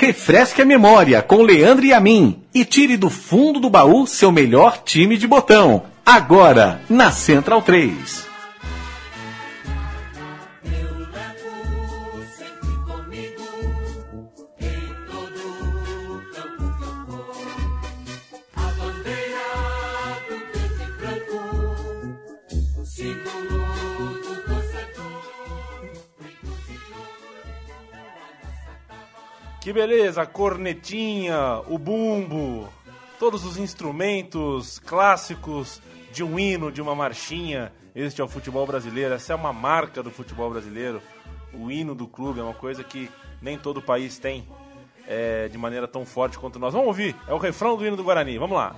Refresque a memória com Leandro e a mim e tire do fundo do baú seu melhor time de botão. Agora, na Central 3. Que beleza, a cornetinha, o bumbo, todos os instrumentos clássicos de um hino, de uma marchinha. Este é o futebol brasileiro, essa é uma marca do futebol brasileiro. O hino do clube é uma coisa que nem todo país tem é, de maneira tão forte quanto nós. Vamos ouvir, é o refrão do hino do Guarani, vamos lá.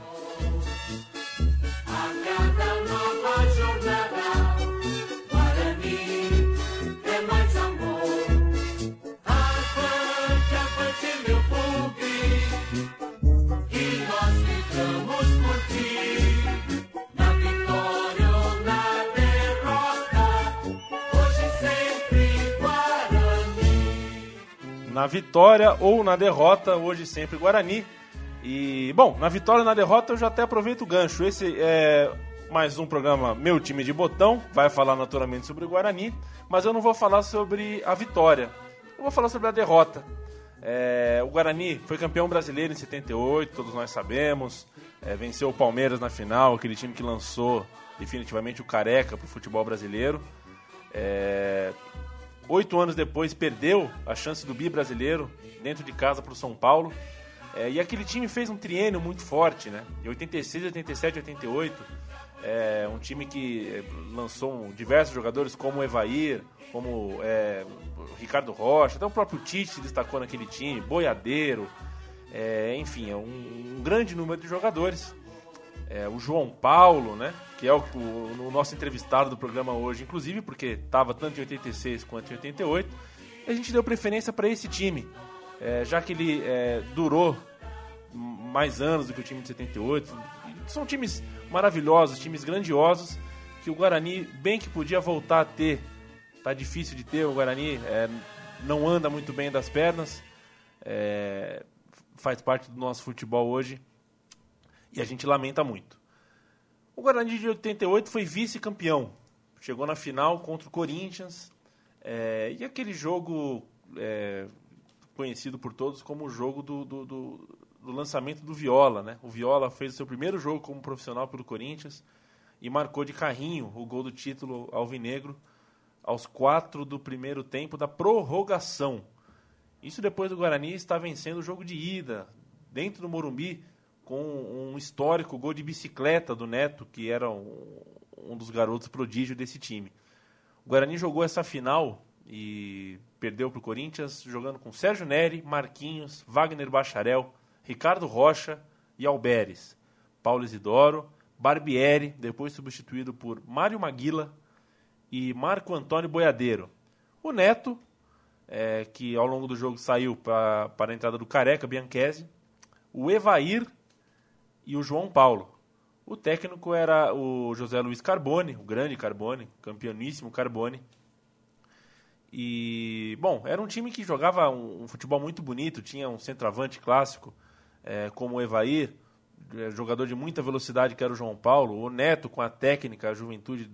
Na vitória ou na derrota, hoje sempre Guarani. E, bom, na vitória ou na derrota eu já até aproveito o gancho. Esse é mais um programa Meu Time de Botão, vai falar naturalmente sobre o Guarani, mas eu não vou falar sobre a vitória, eu vou falar sobre a derrota. É, o Guarani foi campeão brasileiro em 78, todos nós sabemos, é, venceu o Palmeiras na final, aquele time que lançou definitivamente o careca para o futebol brasileiro. É, Oito anos depois, perdeu a chance do bi brasileiro dentro de casa para o São Paulo. É, e aquele time fez um triênio muito forte, né? Em 86, 87, 88. É, um time que é, lançou diversos jogadores como o Evair, como é, o Ricardo Rocha, até o próprio Tite se destacou naquele time, Boiadeiro, é, enfim, é um, um, grande número de jogadores. É, o João Paulo, né? que é o, o, o nosso entrevistado do programa hoje, inclusive porque estava tanto em 86 quanto em 88, e a gente deu preferência para esse time, é, já que ele é, durou mais anos do que o time de 78. São times maravilhosos, times grandiosos, que o Guarani bem que podia voltar a ter. Tá difícil de ter, o Guarani é, não anda muito bem das pernas, é, faz parte do nosso futebol hoje, e a gente lamenta muito. O Guarani de 88 foi vice-campeão. Chegou na final contra o Corinthians. É, e aquele jogo é, conhecido por todos como o jogo do, do, do, do, lançamento do Viola. Né? O Viola fez o seu primeiro jogo como profissional pelo Corinthians e marcou de carrinho o gol do título alvinegro aos quatro do primeiro tempo da prorrogação. Isso depois do Guarani estar vencendo o jogo de ida dentro do Morumbi com um histórico gol de bicicleta do Neto, que era um, um dos garotos prodígio desse time. O Guarani jogou essa final e perdeu para o Corinthians, jogando com Sérgio Neri, Marquinhos, Wagner Bacharel, Ricardo Rocha e Alberes. Paulo Isidoro, Barbieri, depois substituído por Mário Maguila e Marco Antônio Boiadeiro. O Neto, é, que ao longo do jogo saiu para a entrada do Careca Bianchese. O Evair e o João Paulo. O técnico era o José Luiz Carbone, o grande Carbone, campeoníssimo Carbone. E, bom, era um time que jogava um, um futebol muito bonito, tinha um centroavante clássico, é, como o Evair, é, jogador de muita velocidade que era o João Paulo, o Neto com a técnica, a juventude,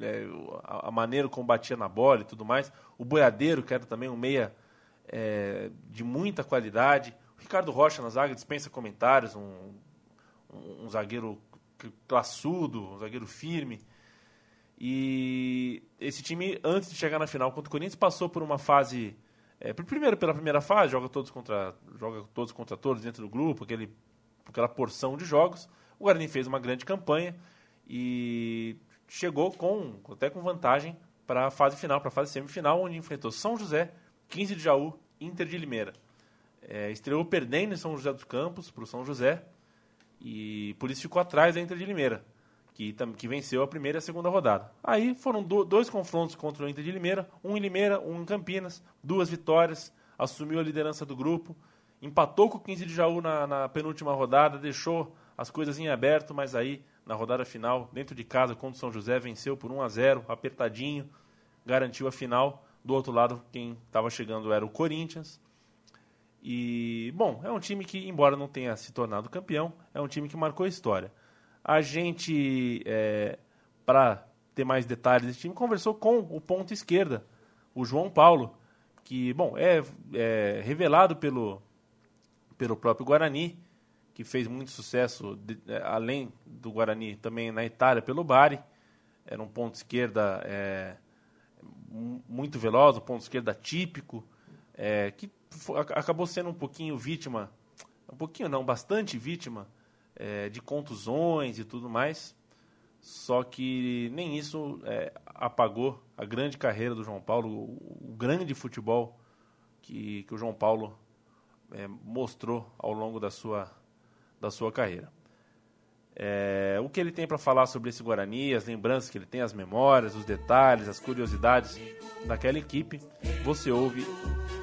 é, a, maneira como batia na bola e tudo mais, o Boiadeiro, que era também um meia é, de muita qualidade, o Ricardo Rocha na zaga dispensa comentários, um um, zagueiro classudo, um zagueiro firme. E esse time, antes de chegar na final contra o Corinthians, passou por uma fase. É, primeiro, pela primeira fase, joga todos contra, joga todos contra todos dentro do grupo, aquele, aquela porção de jogos. O Guarani fez uma grande campanha e chegou com até com vantagem para a fase final, para a fase semifinal, onde enfrentou São José, 15 de Jaú, Inter de Limeira. É, estreou perdendo em São José dos Campos para o São José, e por isso ficou atrás da Inter de Limeira, que, que venceu a primeira e a segunda rodada. Aí foram do, dois confrontos contra o Inter de Limeira, um em Limeira, um em Campinas, duas vitórias, assumiu a liderança do grupo, empatou com o 15 de Jaú na, na penúltima rodada, deixou as coisas em aberto, mas aí na rodada final, dentro de casa contra o São José, venceu por 1 a 0, apertadinho, garantiu a final. Do outro lado, quem estava chegando era o Corinthians. E, bom, é um time que, embora não tenha se tornado campeão, é um time que marcou história. A gente, é, para ter mais detalhes desse time, conversou com o ponto esquerda, o João Paulo, que, bom, é, é revelado pelo, pelo próprio Guarani, que fez muito sucesso, de, é, além do Guarani, também na Itália, pelo Bari. Era um ponto esquerda é, muito veloz, um ponto esquerda típico, é, que acabou sendo um pouquinho vítima, um pouquinho não, bastante vítima é, de contusões e tudo mais. Só que nem isso é, apagou a grande carreira do João Paulo, o, o grande futebol que, que o João Paulo é, mostrou ao longo da sua, da sua carreira. É, o que ele tem para falar sobre esse Guarani, as lembranças que ele tem, as memórias, os detalhes, as curiosidades daquela equipe, você ouve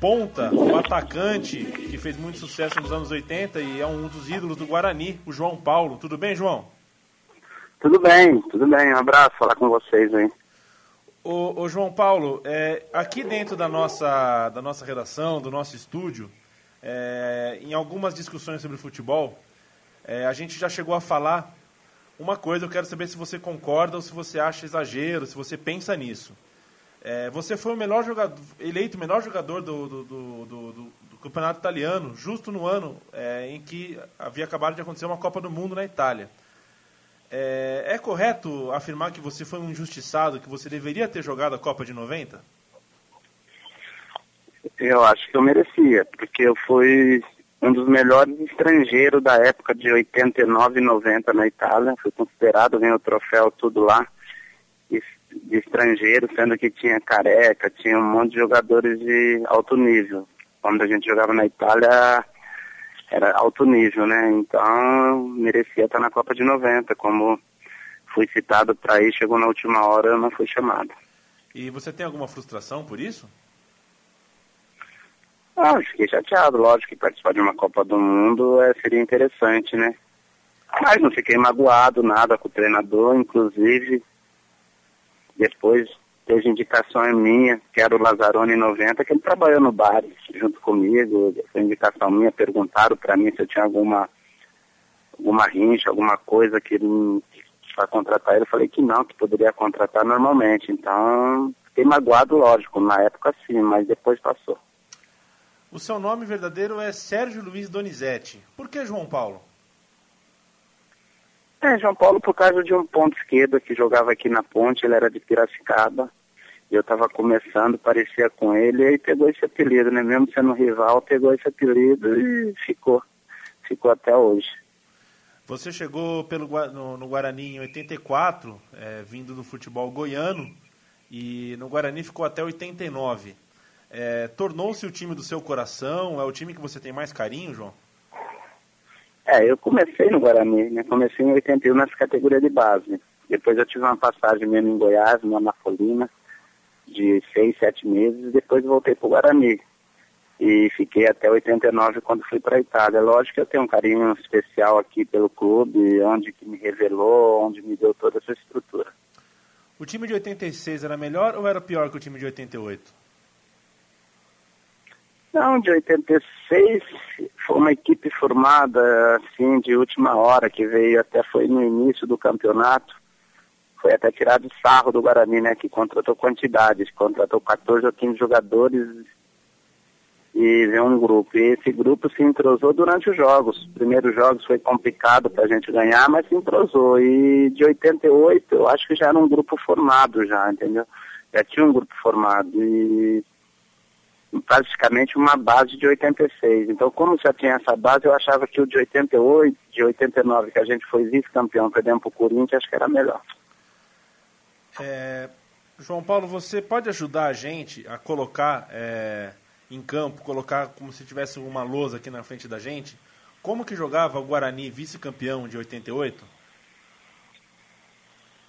ponta, o atacante, que fez muito sucesso nos anos 80 e é um dos ídolos do Guarani, o João Paulo. Tudo bem, João? Tudo bem, tudo bem. Um abraço, falar com vocês aí. O, o João Paulo, é, aqui dentro da nossa, da nossa redação, do nosso estúdio, é, em algumas discussões sobre futebol, é, a gente já chegou a falar uma coisa, eu quero saber se você concorda ou se você acha exagero, se você pensa nisso. É, você foi o melhor jogador, eleito o melhor jogador do, do, do, do, do campeonato italiano, justo no ano é, em que havia acabado de acontecer uma Copa do Mundo na Itália. É, é, correto afirmar que você foi um injustiçado, que você deveria ter jogado a Copa de 90? Eu acho que eu merecia, porque eu fui um dos melhores estrangeiros da época de 89 e 90 na Itália. Fui considerado, ganhei o troféu tudo lá de estrangeiros, sendo que tinha careca, tinha um monte de jogadores de alto nível. Quando a gente jogava na Itália, era alto nível, né? Então, merecia estar na Copa de 90. Como fui citado para ir, chegou na última hora, eu não fui chamado. E você tem alguma frustração por isso? Ah, fiquei chateado. Lógico que participar de uma Copa do Mundo é, seria interessante, né? Mas não fiquei magoado, nada com o treinador, inclusive depois teve indicação minha, que era o Lazzaroni 90, que ele trabalhou no bar junto comigo. Essa indicação minha, perguntaram para mim se eu tinha alguma, alguma rincha, alguma coisa que para contratar ele. Eu falei que não, que poderia contratar normalmente. Então, fiquei magoado, lógico, na época sim, mas depois passou. O seu nome verdadeiro é Sérgio Luiz Donizete. Por que João Paulo? É, João Paulo por causa de um ponto esquerdo que jogava aqui na ponte, ele era de Piracicaba. E eu estava começando, parecia com ele, e aí pegou esse apelido, né? Mesmo sendo rival, pegou esse apelido e ficou. Ficou até hoje. Você chegou pelo, no, no Guarani em 84, é, vindo do futebol goiano, e no Guarani ficou até 89. É, Tornou-se o time do seu coração? É o time que você tem mais carinho, João? É, eu comecei no Guarani, né? Comecei em 81 nessa categoria de base. Depois eu tive uma passagem mesmo em Goiás, na Anafolina, de seis, sete meses, depois voltei para o Guarani. E fiquei até 89 quando fui para a Itália. Lógico que eu tenho um carinho especial aqui pelo clube, onde que me revelou, onde me deu toda essa estrutura. O time de 86 era melhor ou era pior que o time de 88? Não, de 86 foi uma equipe formada assim de última hora que veio até foi no início do campeonato. Foi até tirado sarro do Guarani, né, que contratou quantidades, contratou 14 ou 15 jogadores e veio um grupo. E esse grupo se entrosou durante os jogos. Os primeiros jogos foi complicado para a gente ganhar, mas se entrosou. E de 88 eu acho que já era um grupo formado já, entendeu? Já tinha um grupo formado. E praticamente uma base de 86. Então, como já tinha essa base, eu achava que o de 88, de 89, que a gente foi vice-campeão, perdendo para o Corinthians, acho que era melhor. É, João Paulo, você pode ajudar a gente a colocar é, em campo, colocar como se tivesse uma lousa aqui na frente da gente, Como que jogava o Guarani vice-campeão de 88?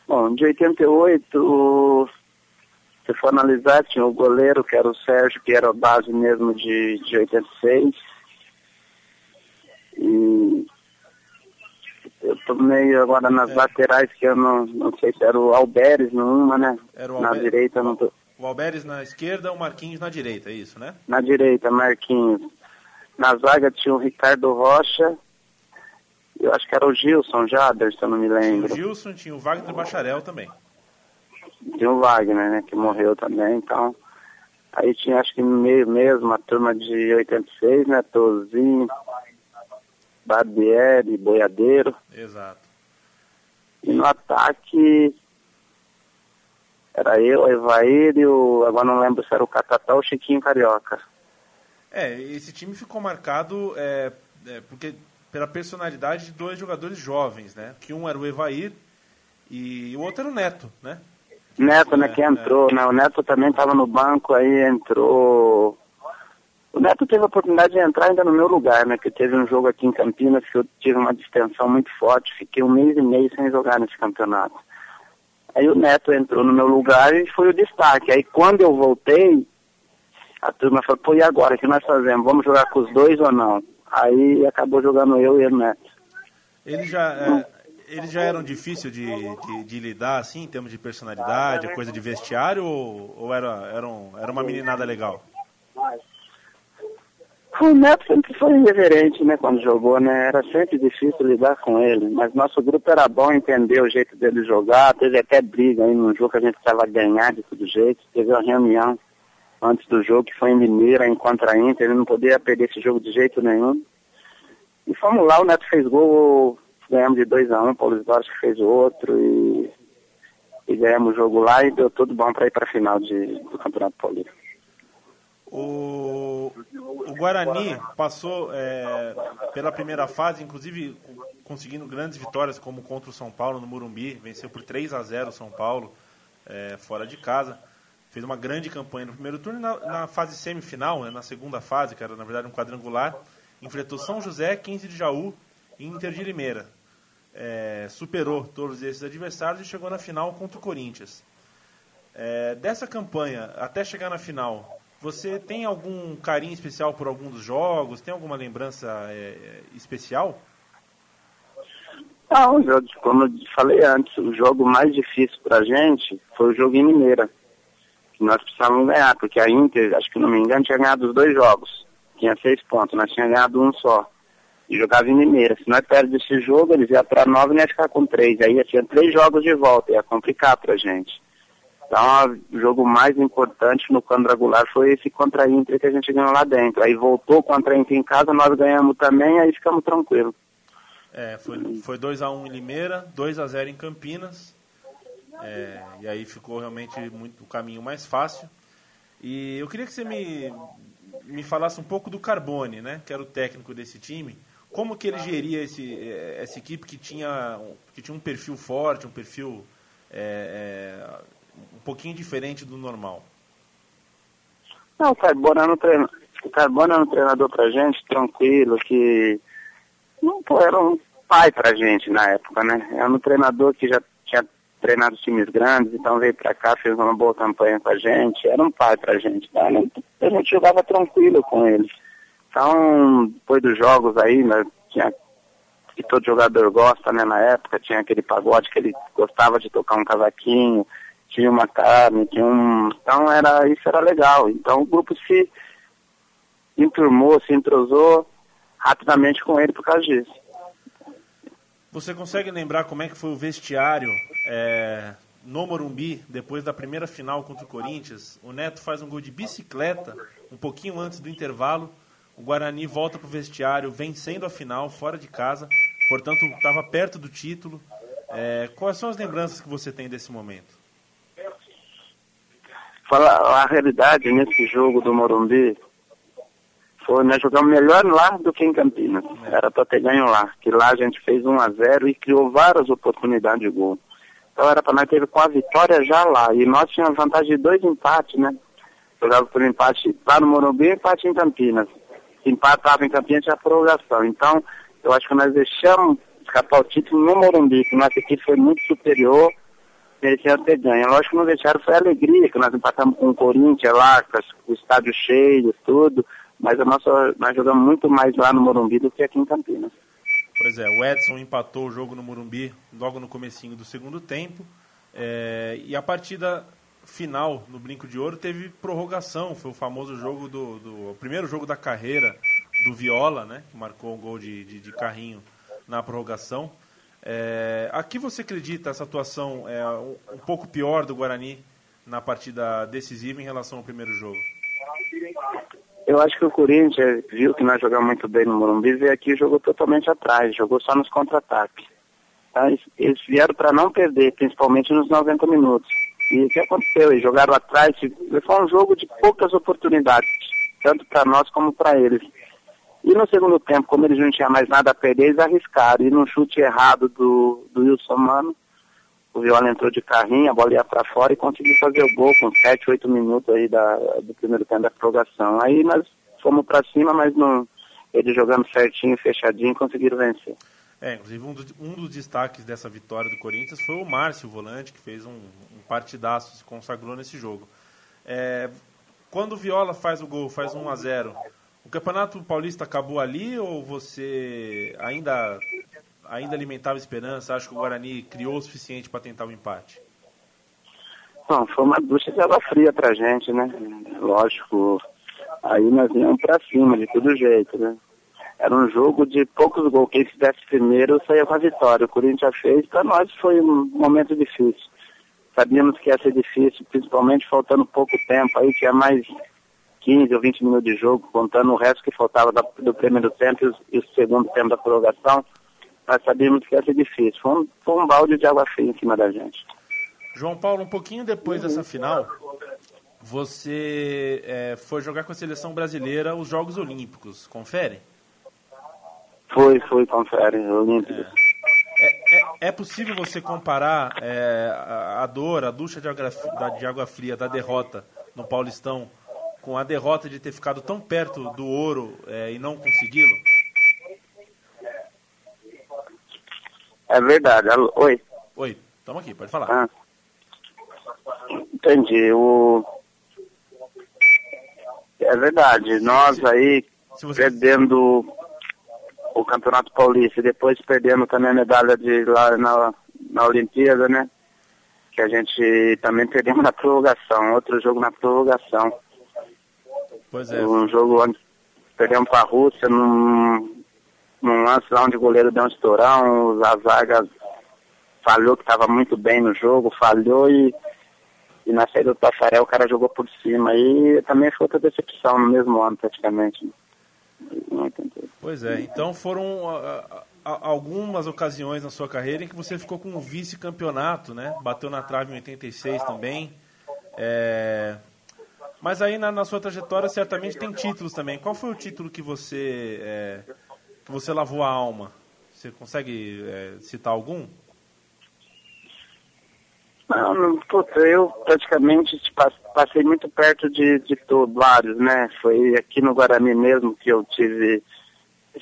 Bom, de 88, se for analisar, tinha o goleiro, que era o Sérgio, que era a base mesmo de, de 86. E eu tô meio agora nas é. laterais, que eu não, não sei se era o Alberes numa, né? Era o na direita não tô... O Alberes na esquerda, o Marquinhos na direita, é isso, né? Na direita, Marquinhos. Na zaga tinha o Ricardo Rocha, eu acho que era o Gilson Jader, se eu não me lembro. Tinha o Gilson, tinha o Wagner Bacharel também. Tinha o Wagner, né, que morreu também, então... Aí tinha, acho que meio mesmo, a turma de 86, né, Tozinho, Barbieri, Boiadeiro. Exato. E no ataque era eu, Evair e o. Agora não lembro se era o Catatá ou o Chiquinho Carioca. É, esse time ficou marcado é, é, porque pela personalidade de dois jogadores jovens, né? Que um era o Evair e o outro era o Neto, né? Neto, né, que entrou, né? O Neto também estava no banco, aí entrou. O Neto teve a oportunidade de entrar ainda no meu lugar, né? Que teve um jogo aqui em Campinas que eu tive uma distensão muito forte, fiquei um mês e meio sem jogar nesse campeonato. Aí o Neto entrou no meu lugar e foi o destaque. Aí quando eu voltei, a turma falou, pô, e agora? O que nós fazemos? Vamos jogar com os dois ou não? Aí acabou jogando eu e o Neto. Eles já, é, eles já eram difíceis de, de, de, lidar, assim, em termos de personalidade, coisa de vestiário, ou, ou era, era, um, era uma meninada legal? O Neto sempre foi irreverente, né, quando jogou, né? Era sempre difícil lidar com ele. Mas nosso grupo era bom entender o jeito dele jogar. Teve até briga aí num jogo que a gente estava ganhar de todo jeito. Teve uma reunião antes do jogo que foi em Mineira, em contra Inter. Ele não podia perder esse jogo de jeito nenhum. E fomos lá, o Neto fez gol, ganhamos de 2 a 1 um, Paulo Esborges que fez o outro e, e ganhamos o jogo lá e deu tudo bom para ir para a final de, do Campeonato Paulista. O, o Guarani passou é, pela primeira fase, inclusive conseguindo grandes vitórias, como contra o São Paulo no Morumbi, venceu por 3 a 0 o São Paulo, é, fora de casa. Fez uma grande campanha no primeiro turno e na, na fase semifinal, né, na segunda fase, que era na verdade um quadrangular, enfrentou São José, 15 de Jaú e Inter de Limeira. É, superou todos esses adversários e chegou na final contra o Corinthians. É, dessa campanha, até chegar na final, você tem algum carinho especial por algum dos jogos? Tem alguma lembrança é, especial? Não, como eu falei antes, o jogo mais difícil para a gente foi o jogo em Mineira. Que nós precisávamos ganhar, porque a Inter, acho que não me engano, tinha ganhado os dois jogos. Tinha seis pontos, nós tínhamos ganhado um só. E jogava em Mineira. Se nós perdemos esse jogo, eles iam para nove e ia ficar com três. Aí tinha três jogos de volta, ia complicar para gente. Então, o jogo mais importante no quadrangular foi esse contra a Inter que a gente ganhou lá dentro. Aí voltou contra a Inter em casa, nós ganhamos também, aí ficamos tranquilos. É, foi 2x1 um em Limeira, 2x0 em Campinas. É, e aí ficou realmente muito o caminho mais fácil. E eu queria que você me, me falasse um pouco do Carbone, né? Que era o técnico desse time. Como que ele geria esse, essa equipe que tinha, que tinha um perfil forte, um perfil é, é, um pouquinho diferente do normal? Não, o Carbona era um, treino, o Carbona era um treinador pra gente, tranquilo, que não, pô, era um pai pra gente na época, né? Era um treinador que já tinha treinado times grandes, então veio pra cá, fez uma boa campanha com a gente, era um pai pra gente, tá? A gente jogava tranquilo com ele. Então, depois dos jogos aí, né, tinha que todo jogador gosta, né, na época, tinha aquele pagode que ele gostava de tocar um cavaquinho, tinha uma carne, tinha um. Então era, isso era legal. Então o grupo se enturmou, se entrosou rapidamente com ele por causa disso. Você consegue lembrar como é que foi o vestiário é, no Morumbi, depois da primeira final contra o Corinthians? O Neto faz um gol de bicicleta, um pouquinho antes do intervalo. O Guarani volta para o vestiário, vencendo a final, fora de casa. Portanto, estava perto do título. É, quais são as lembranças que você tem desse momento? Fala a realidade nesse jogo do Morumbi, foi, nós jogamos melhor lá do que em Campinas. Era para ter ganho lá. Que lá a gente fez 1 a 0 e criou várias oportunidades de gol. Então era para nós ter com a vitória já lá. E nós tínhamos vantagem de dois empates, né? Jogava por empate lá no Morumbi e empate em Campinas. Empatava em Campinas, tinha prorrogação. Então, eu acho que nós deixamos escapar o título no Morumbi, que nossa equipe foi muito superior, merecia ter ganho. Lógico que não deixaram foi a alegria, que nós empatamos com o Corinthians lá, com o estádio cheio, tudo, mas a nossa, nós jogamos muito mais lá no Morumbi do que aqui em Campinas. Pois é, o Edson empatou o jogo no Morumbi logo no comecinho do segundo tempo, é, e a partida final no Brinco de Ouro teve prorrogação, foi o famoso jogo do, do o primeiro jogo da carreira do Viola, né, que marcou um gol de, de, de carrinho na prorrogação. É, aqui você acredita essa atuação é um, um pouco pior do Guarani na partida decisiva em relação ao primeiro jogo? Eu acho que o Corinthians viu que nós jogamos muito bem no Morumbi e aqui jogou totalmente atrás, jogou só nos contra-ataques. Tá? Eles vieram para não perder, principalmente nos 90 minutos. E o que aconteceu? Eles jogaram atrás, foi um jogo de poucas oportunidades, tanto para nós como para eles. E no segundo tempo, como eles não tinham mais nada a perder, eles arriscaram. E num chute errado do, do Wilson Mano, o Viola entrou de carrinho, a bola ia para fora e conseguiu fazer o gol com 7, 8 minutos aí da, do primeiro tempo da prorrogação. Aí nós fomos para cima, mas não, eles jogando certinho, fechadinho, conseguiram vencer. É, inclusive um, do, um dos destaques dessa vitória do Corinthians foi o Márcio, volante, que fez um partidaço, se consagrou nesse jogo. É, quando o Viola faz o gol, faz 1 a 0 o Campeonato Paulista acabou ali ou você ainda, ainda alimentava esperança? Acha que o Guarani criou o suficiente para tentar o empate? Bom, foi uma ducha de água fria pra gente, né? Lógico, aí nós íamos pra cima de todo jeito, né? Era um jogo de poucos gols. Quem fizesse primeiro saía com a vitória. O Corinthians fez, para nós foi um momento difícil. Sabíamos que ia ser difícil, principalmente faltando pouco tempo. Aí tinha mais 15 ou 20 minutos de jogo, contando o resto que faltava do primeiro tempo e o segundo tempo da prorrogação. Nós sabíamos que ia ser difícil. Foi um, foi um balde de água fria em cima da gente. João Paulo, um pouquinho depois dessa final, você é, foi jogar com a seleção brasileira os Jogos Olímpicos. Confere? Foi, foi, confere, Olímpicos. É, é, possível você comparar é, a, dor, a ducha de água, de água fria da derrota no Paulistão com a derrota de ter ficado tão perto do ouro é, e não consegui-lo? É verdade. Oi. Oi, estamos aqui, pode falar. Ah. Entendi. O... É verdade. Nós aí, você... perdendo o Campeonato Paulista e depois perdendo também a medalha de lá na, na Olimpíada, né? Que a gente também perdemos na prorrogação, outro jogo na prorrogação. Pois é. Um jogo onde perdemos para a Rússia num, num lance lá onde o goleiro deu um estourão, a zaga falhou que estava muito bem no jogo, falhou e, e na saída do Tafarel o cara jogou por cima. E também foi outra decepção no mesmo ano praticamente. Pois é, então foram algumas ocasiões na sua carreira em que você ficou com um vice-campeonato, né? Bateu na trave em 86 também. É, mas aí na, na, sua trajetória certamente tem títulos também. Qual foi o título que você é, que você lavou a alma? Você consegue é, citar algum? Não, não puta, eu praticamente passei muito perto de, de todos, vários, né? Foi aqui no Guarani mesmo que eu tive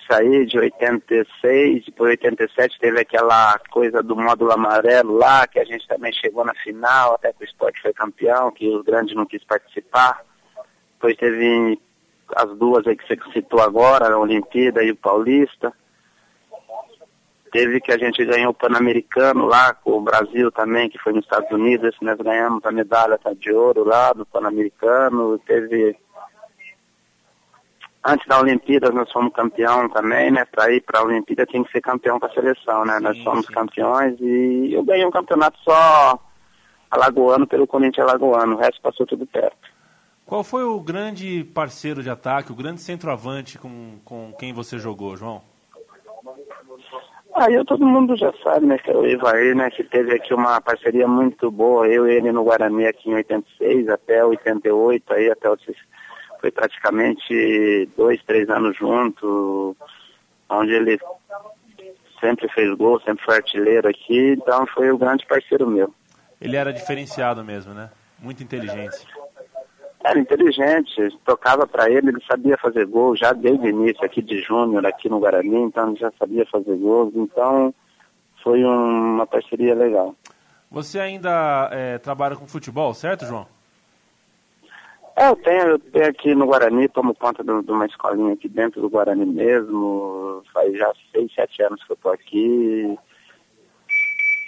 saí de 86, depois 87 teve aquela coisa do módulo amarelo lá, que a gente também chegou na final, até que o esporte foi campeão, que os grandes não quis participar. Depois teve as duas aí que você citou agora, a Olimpíada e o Paulista. Teve que a gente ganhou o Pan-Americano lá com o Brasil também, que foi nos Estados Unidos, esse nós ganhamos a medalha tá, de ouro lá do Pan-Americano. Teve antes da Olimpíada nós fomos campeão também, né? Para ir para a Olimpíada tinha que ser campeão com a seleção, né? Sim, nós fomos sim. campeões e eu ganhei um campeonato só alagoano pelo Corinthians alagoano, o resto passou tudo perto. Qual foi o grande parceiro de ataque, o grande centroavante com, com quem você jogou, João? Aí ah, todo mundo já sabe, né, que é o Ivair, né, que teve aqui uma parceria muito boa, eu e ele no Guarani aqui em 86 até 88, aí até foi praticamente dois, três anos junto, onde ele sempre fez gol, sempre foi artilheiro aqui, então foi o grande parceiro meu. Ele era diferenciado mesmo, né? Muito inteligente. Era inteligente, tocava para ele, ele sabia fazer gol já desde o início aqui de júnior, aqui no Guarani, então ele já sabia fazer gols, então foi um, uma parceria legal. Você ainda é, trabalha com futebol, certo, João? É, eu tenho, eu tenho aqui no Guarani, tomo conta de, de uma escolinha aqui dentro do Guarani mesmo, faz já seis, sete anos que eu estou aqui.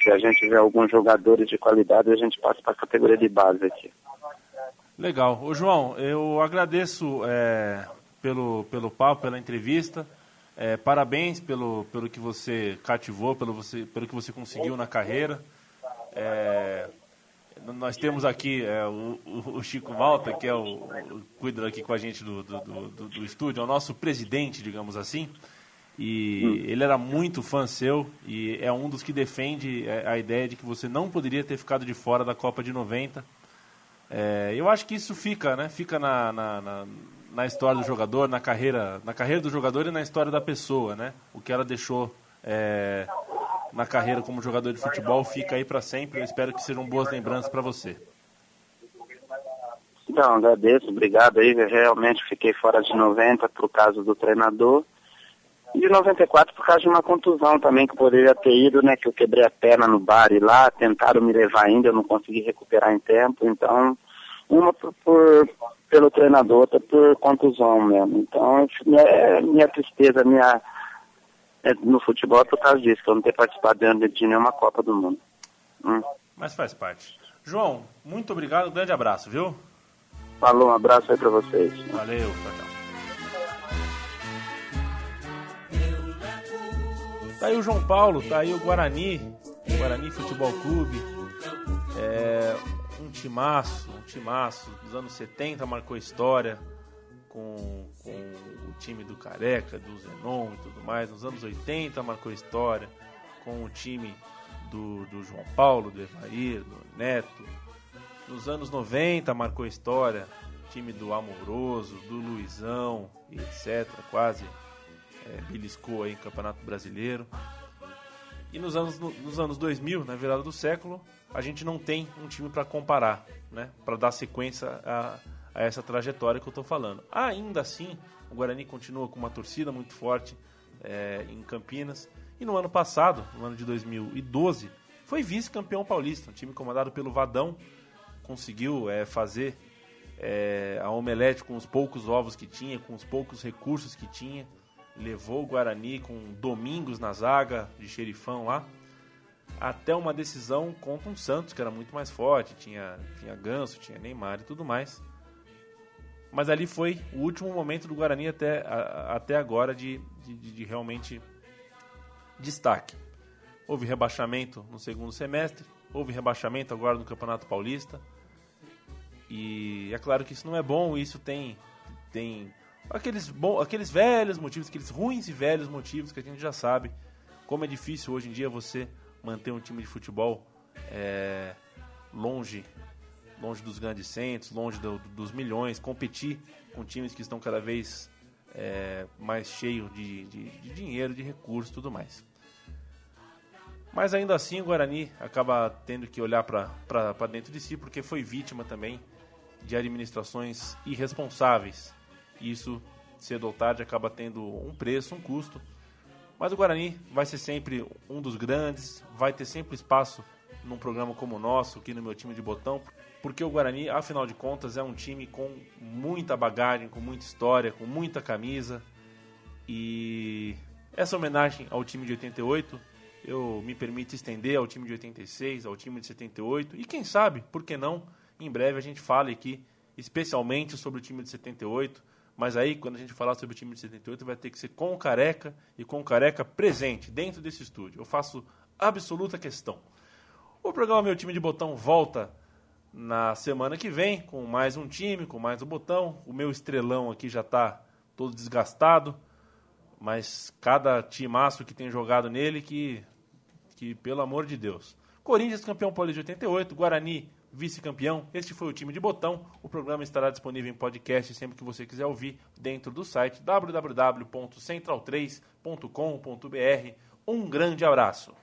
Se a gente vê alguns jogadores de qualidade, a gente passa para a categoria de base aqui. Legal. Ô João, eu agradeço é, pelo, pelo papo, pela entrevista. É, parabéns pelo, pelo que você cativou, pelo, você, pelo que você conseguiu na carreira. É, nós temos aqui é, o, o, Chico Malta, que é o, o cuida aqui com a gente do, do, do, do, estúdio, é o nosso presidente, digamos assim. E ele era muito fã seu e é um dos que defende é, a ideia de que você não poderia ter ficado de fora da Copa de 90. É, eu acho que isso fica, né? Fica na, na, na, na, história do jogador, na carreira, na carreira do jogador e na história da pessoa, né? O que ela deixou é, na carreira como jogador de futebol fica aí para sempre. Eu espero que sejam boas lembranças para você. Então, agradeço, obrigado aí. Realmente fiquei fora de 90 por causa do treinador. E de 94 por causa de uma contusão também que poderia ter ido, né? Que eu quebrei a perna no bar e lá, tentaram me levar ainda, eu não consegui recuperar em tempo. Então, uma por, por pelo treinador, outra por contusão mesmo. Então, é minha tristeza, minha é, no futebol é por causa disso, que eu não ter participado de nenhuma Copa do Mundo. Hum. Mas faz parte. João, muito obrigado, um grande abraço, viu? Falou, um abraço aí pra vocês. Valeu, tchau, tchau. Tá aí o João Paulo, tá aí o Guarani, Guarani Futebol Clube. É, um timaço, um timaço dos anos 70 marcou história com, com o time do Careca, do Zenon e tudo mais. Nos anos 80 marcou história com o time do, do João Paulo, do Evair, do Neto. Nos anos 90 marcou história, time do Amoroso, do Luizão etc. Quase é, beliscou aí Campeonato Brasileiro. E nos anos, nos anos 2000, na virada do século, a gente não tem um time para comparar, né? para dar sequência a a essa trajetória que eu estou falando. Ainda assim, o Guarani continua com uma torcida muito forte é, em Campinas. E no ano passado, no ano de 2012, foi vice-campeão paulista. Um time comandado pelo Vadão conseguiu é, fazer é, a omelete com os poucos ovos que tinha, com os poucos recursos que tinha. Levou o Guarani com domingos na zaga de xerifão lá até uma decisão contra um Santos, que era muito mais forte, tinha, tinha Ganso, tinha Neymar e tudo mais. Mas ali foi o último momento do Guarani até, a, até agora de, de, de realmente destaque. Houve rebaixamento no segundo semestre, houve rebaixamento agora no Campeonato Paulista. E é claro que isso não é bom, isso tem, tem aqueles, bom, aqueles velhos motivos, aqueles ruins e velhos motivos que a gente já sabe. Como é difícil hoje em dia você manter um time de futebol é, longe longe dos grandes centros, longe do, dos milhões, competir com times que estão cada vez é, mais cheios de, de, de, dinheiro, de recursos tudo mais. Mas ainda assim o Guarani acaba tendo que olhar para dentro de si porque foi vítima também de administrações irresponsáveis. E isso, cedo ou tarde, acaba tendo um preço, um custo. Mas o Guarani vai ser sempre um dos grandes, vai ter sempre espaço num programa como o nosso, aqui no meu time de botão, porque o Guarani, afinal de contas, é um time com muita bagagem, com muita história, com muita camisa. E essa homenagem ao time de 88, eu me permito estender ao time de 86, ao time de 78, e quem sabe, por que não, em breve a gente fale aqui especialmente sobre o time de 78, mas aí quando a gente falar sobre o time de 78 vai ter que ser com o Careca e com o Careca presente dentro desse estúdio. Eu faço absoluta questão. O programa Meu Time de Botão volta na semana que vem com mais um time, com mais um botão. O meu estrelão aqui já está todo desgastado, mas cada timaço que tem jogado nele que, que pelo amor de Deus. Corinthians campeão paulista de 88, Guarani vice-campeão. Este foi o time de botão. O programa estará disponível em podcast sempre que você quiser ouvir dentro do site www.central3.com.br. Um grande abraço.